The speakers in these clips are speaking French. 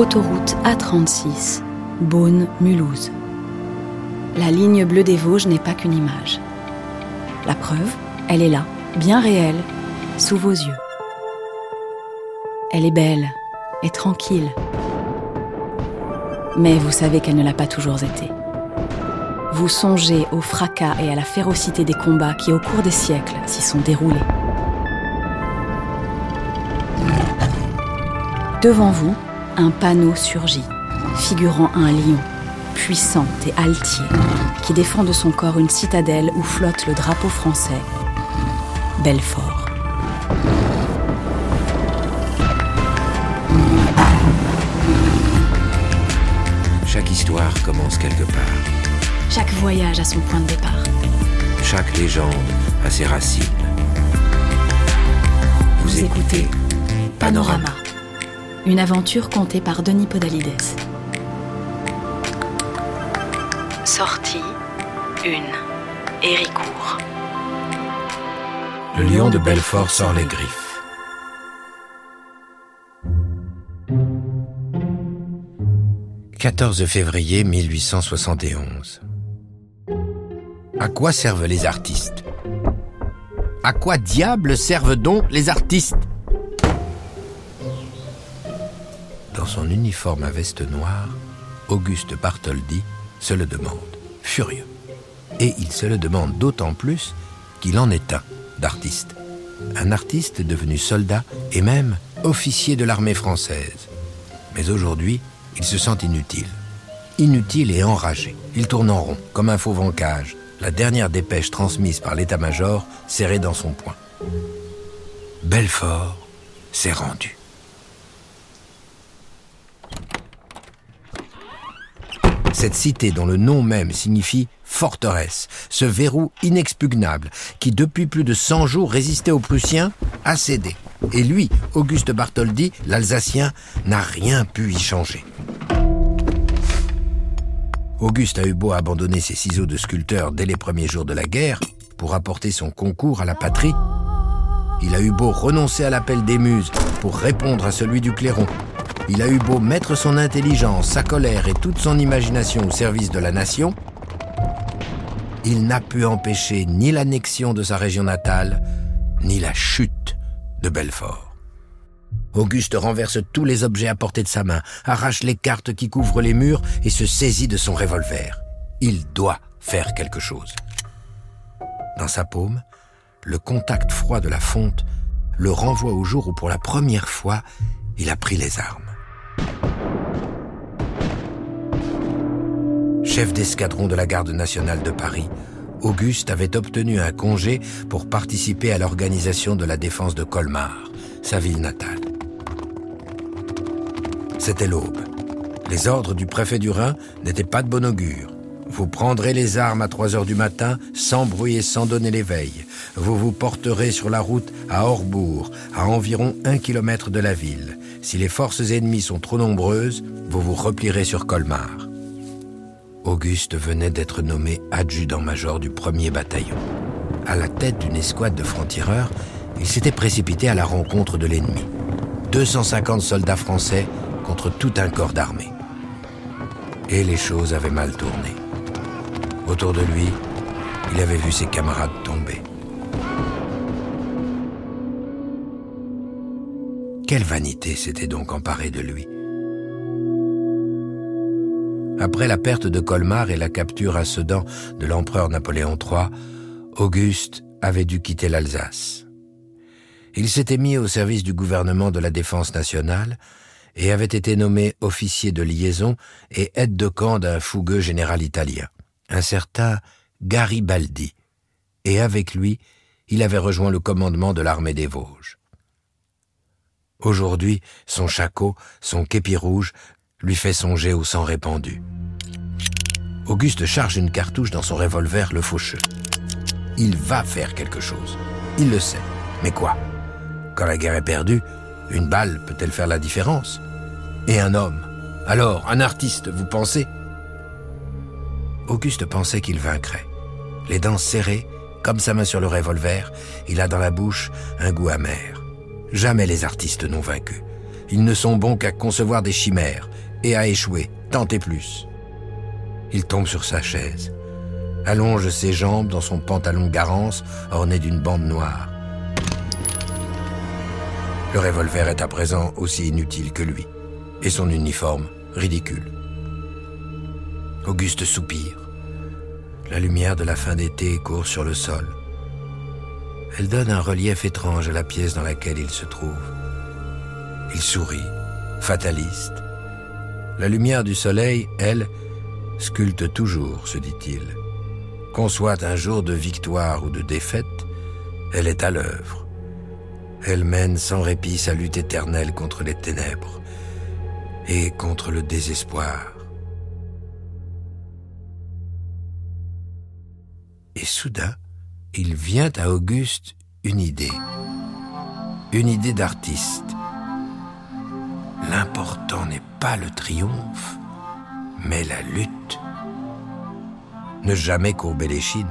autoroute A36, Beaune-Mulhouse. La ligne bleue des Vosges n'est pas qu'une image. La preuve, elle est là, bien réelle, sous vos yeux. Elle est belle et tranquille. Mais vous savez qu'elle ne l'a pas toujours été. Vous songez au fracas et à la férocité des combats qui, au cours des siècles, s'y sont déroulés. Devant vous, un panneau surgit, figurant un lion, puissant et altier, qui défend de son corps une citadelle où flotte le drapeau français, Belfort. Chaque histoire commence quelque part. Chaque voyage a son point de départ. Chaque légende a ses racines. Vous, écoutez Panorama, une aventure contée par Denis Podalides. Sortie 1. Héricourt. Le lion de Belfort sort les griffes. 14 février 1871. À quoi servent les artistes? À quoi diable servent donc les artistes? Dans son uniforme à veste noire, Auguste Bartholdi se le demande, furieux. Et il se le demande d'autant plus qu'il en est un d'artiste. Un artiste devenu soldat et même officier de l'armée française. Mais aujourd'hui, il se sent inutile. Inutile et enragé. Il tourne en rond, comme un fauve en cage, la dernière dépêche transmise par l'état-major serrée dans son poing. Belfort s'est rendu. Cette cité dont le nom même signifie forteresse, ce verrou inexpugnable qui depuis plus de 100 jours résistait aux Prussiens, a cédé. Et lui, Auguste Bartholdi, l'Alsacien, n'a rien pu y changer. Auguste a eu beau abandonner ses ciseaux de sculpteur dès les premiers jours de la guerre pour apporter son concours à la patrie. Il a eu beau renoncer à l'appel des muses pour répondre à celui du clairon. Il a eu beau mettre son intelligence, sa colère et toute son imagination au service de la nation. Il n'a pu empêcher ni l'annexion de sa région natale, ni la chute de Belfort. Auguste renverse tous les objets à portée de sa main, arrache les cartes qui couvrent les murs et se saisit de son revolver. Il doit faire quelque chose. Dans sa paume, le contact froid de la fonte le renvoie au jour où pour la première fois, il a pris les armes. Chef d'escadron de la garde nationale de Paris, Auguste avait obtenu un congé pour participer à l'organisation de la défense de Colmar, sa ville natale. C'était l'aube. Les ordres du préfet du Rhin n'étaient pas de bon augure. Vous prendrez les armes à 3 heures du matin, sans bruit et sans donner l'éveil. Vous vous porterez sur la route à Orbourg, à environ un kilomètre de la ville. Si les forces ennemies sont trop nombreuses, vous vous replierez sur Colmar. Auguste venait d'être nommé adjudant-major du premier bataillon. À la tête d'une escouade de francs-tireurs, il s'était précipité à la rencontre de l'ennemi. 250 soldats français contre tout un corps d'armée. Et les choses avaient mal tourné. Autour de lui, il avait vu ses camarades tomber. Quelle vanité s'était donc emparée de lui. Après la perte de Colmar et la capture à Sedan de l'empereur Napoléon III, Auguste avait dû quitter l'Alsace. Il s'était mis au service du gouvernement de la défense nationale et avait été nommé officier de liaison et aide de camp d'un fougueux général italien, un certain Garibaldi, et avec lui, il avait rejoint le commandement de l'armée des Vosges. Aujourd'hui, son shako, son képi rouge, lui fait songer au sang répandu. Auguste charge une cartouche dans son revolver le faucheux. Il va faire quelque chose. Il le sait. Mais quoi? Quand la guerre est perdue, une balle peut-elle faire la différence? Et un homme? Alors, un artiste, vous pensez? Auguste pensait qu'il vaincrait. Les dents serrées, comme sa main sur le revolver, il a dans la bouche un goût amer. Jamais les artistes n'ont vaincu. Ils ne sont bons qu'à concevoir des chimères et à échouer, tant et plus. Il tombe sur sa chaise, allonge ses jambes dans son pantalon garance orné d'une bande noire. Le revolver est à présent aussi inutile que lui, et son uniforme ridicule. Auguste soupire. La lumière de la fin d'été court sur le sol. Elle donne un relief étrange à la pièce dans laquelle il se trouve. Il sourit, fataliste. La lumière du soleil, elle, sculpte toujours, se dit-il. Qu'on soit un jour de victoire ou de défaite, elle est à l'œuvre. Elle mène sans répit sa lutte éternelle contre les ténèbres et contre le désespoir. Et soudain, il vient à Auguste une idée. Une idée d'artiste. L'important n'est pas le triomphe, mais la lutte. Ne jamais courber les chines.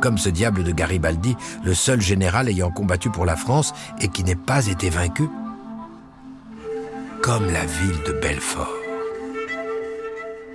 Comme ce diable de Garibaldi, le seul général ayant combattu pour la France et qui n'ait pas été vaincu. Comme la ville de Belfort.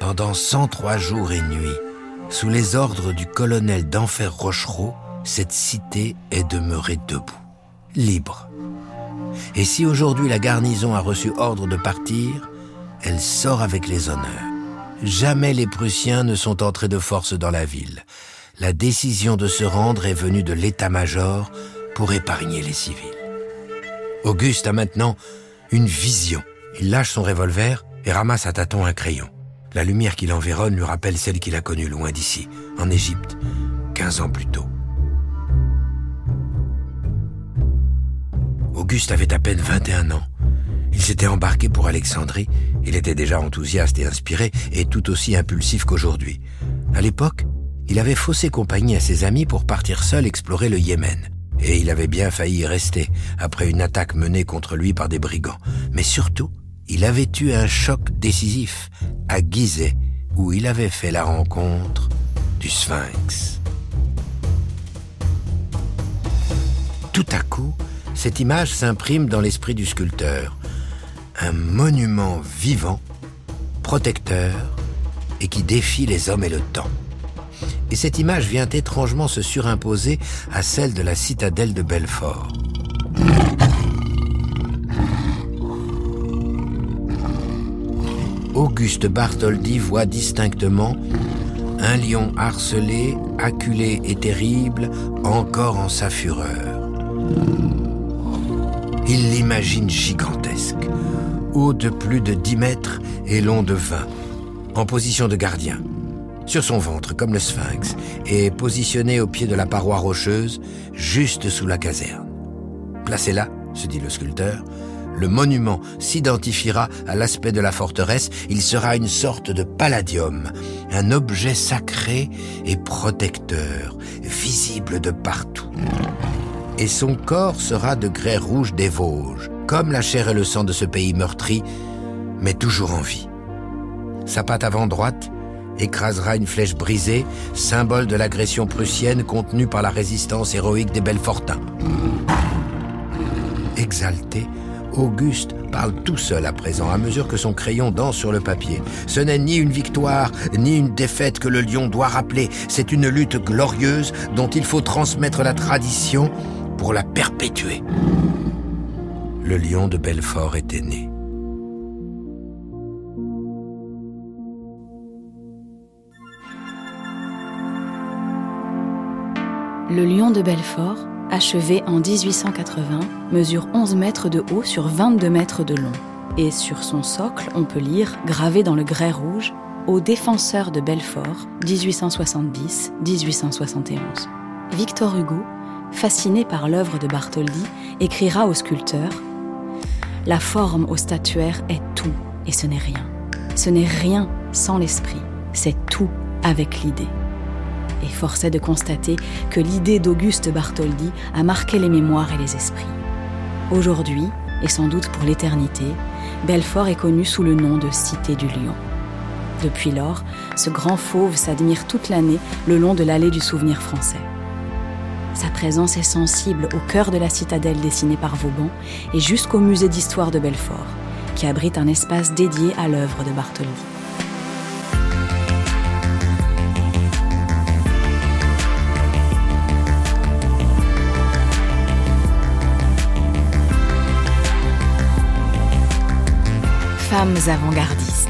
Pendant 103 jours et nuits, sous les ordres du colonel d'Enfer Rochereau, cette cité est demeurée debout, libre. Et si aujourd'hui la garnison a reçu ordre de partir, elle sort avec les honneurs. Jamais les Prussiens ne sont entrés de force dans la ville. La décision de se rendre est venue de l'état-major pour épargner les civils. Auguste a maintenant une vision. Il lâche son revolver et ramasse à tâtons un crayon. La lumière qui l'environne lui rappelle celle qu'il a connue loin d'ici, en Égypte, 15 ans plus tôt. Auguste avait à peine 21 ans. Il s'était embarqué pour Alexandrie. Il était déjà enthousiaste et inspiré, et tout aussi impulsif qu'aujourd'hui. À l'époque, il avait faussé compagnie à ses amis pour partir seul explorer le Yémen. Et il avait bien failli y rester, après une attaque menée contre lui par des brigands. Mais surtout, il avait eu un choc décisif à Gizeh, où il avait fait la rencontre du Sphinx. Tout à coup, cette image s'imprime dans l'esprit du sculpteur. Un monument vivant, protecteur, et qui défie les hommes et le temps. Et cette image vient étrangement se surimposer à celle de la citadelle de Belfort. Auguste Bartholdi voit distinctement un lion harcelé, acculé et terrible, encore en sa fureur. Il l'imagine gigantesque, haut de plus de dix mètres et long de vingt, en position de gardien, sur son ventre comme le sphinx, et positionné au pied de la paroi rocheuse, juste sous la caserne. Placé là, se dit le sculpteur, le monument s'identifiera à l'aspect de la forteresse, il sera une sorte de palladium, un objet sacré et protecteur, visible de partout. Et son corps sera de grès rouge des Vosges, comme la chair et le sang de ce pays meurtri, mais toujours en vie. Sa patte avant droite écrasera une flèche brisée, symbole de l'agression prussienne contenue par la résistance héroïque des Belfortins. Exalté, Auguste parle tout seul à présent, à mesure que son crayon danse sur le papier. Ce n'est ni une victoire, ni une défaite que le lion doit rappeler. C'est une lutte glorieuse dont il faut transmettre la tradition pour la perpétuer. Le lion de Belfort était né. Le lion de Belfort achevé en 1880, mesure 11 mètres de haut sur 22 mètres de long. Et sur son socle, on peut lire, gravé dans le grès rouge, aux défenseurs de Belfort, 1870-1871. Victor Hugo, fasciné par l'œuvre de Bartholdi, écrira au sculpteur La forme au statuaire est tout, et ce n'est rien. Ce n'est rien sans l'esprit, c'est tout avec l'idée et force est de constater que l'idée d'Auguste Bartholdi a marqué les mémoires et les esprits. Aujourd'hui, et sans doute pour l'éternité, Belfort est connu sous le nom de Cité du Lion. Depuis lors, ce grand fauve s'admire toute l'année le long de l'allée du souvenir français. Sa présence est sensible au cœur de la citadelle dessinée par Vauban et jusqu'au musée d'histoire de Belfort, qui abrite un espace dédié à l'œuvre de Bartholdi. Femmes avant-gardistes,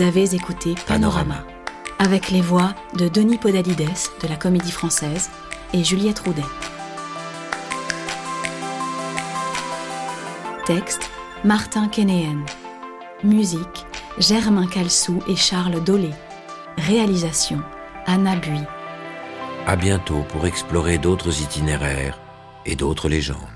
Avez écouté Panorama, avec les voix de Denis Podalides de la Comédie Française et Juliette Roudet. Texte Martin Kénéen. Musique Germain Calsou et Charles Dolé. Réalisation Anna Bui. À bientôt pour explorer d'autres itinéraires et d'autres légendes.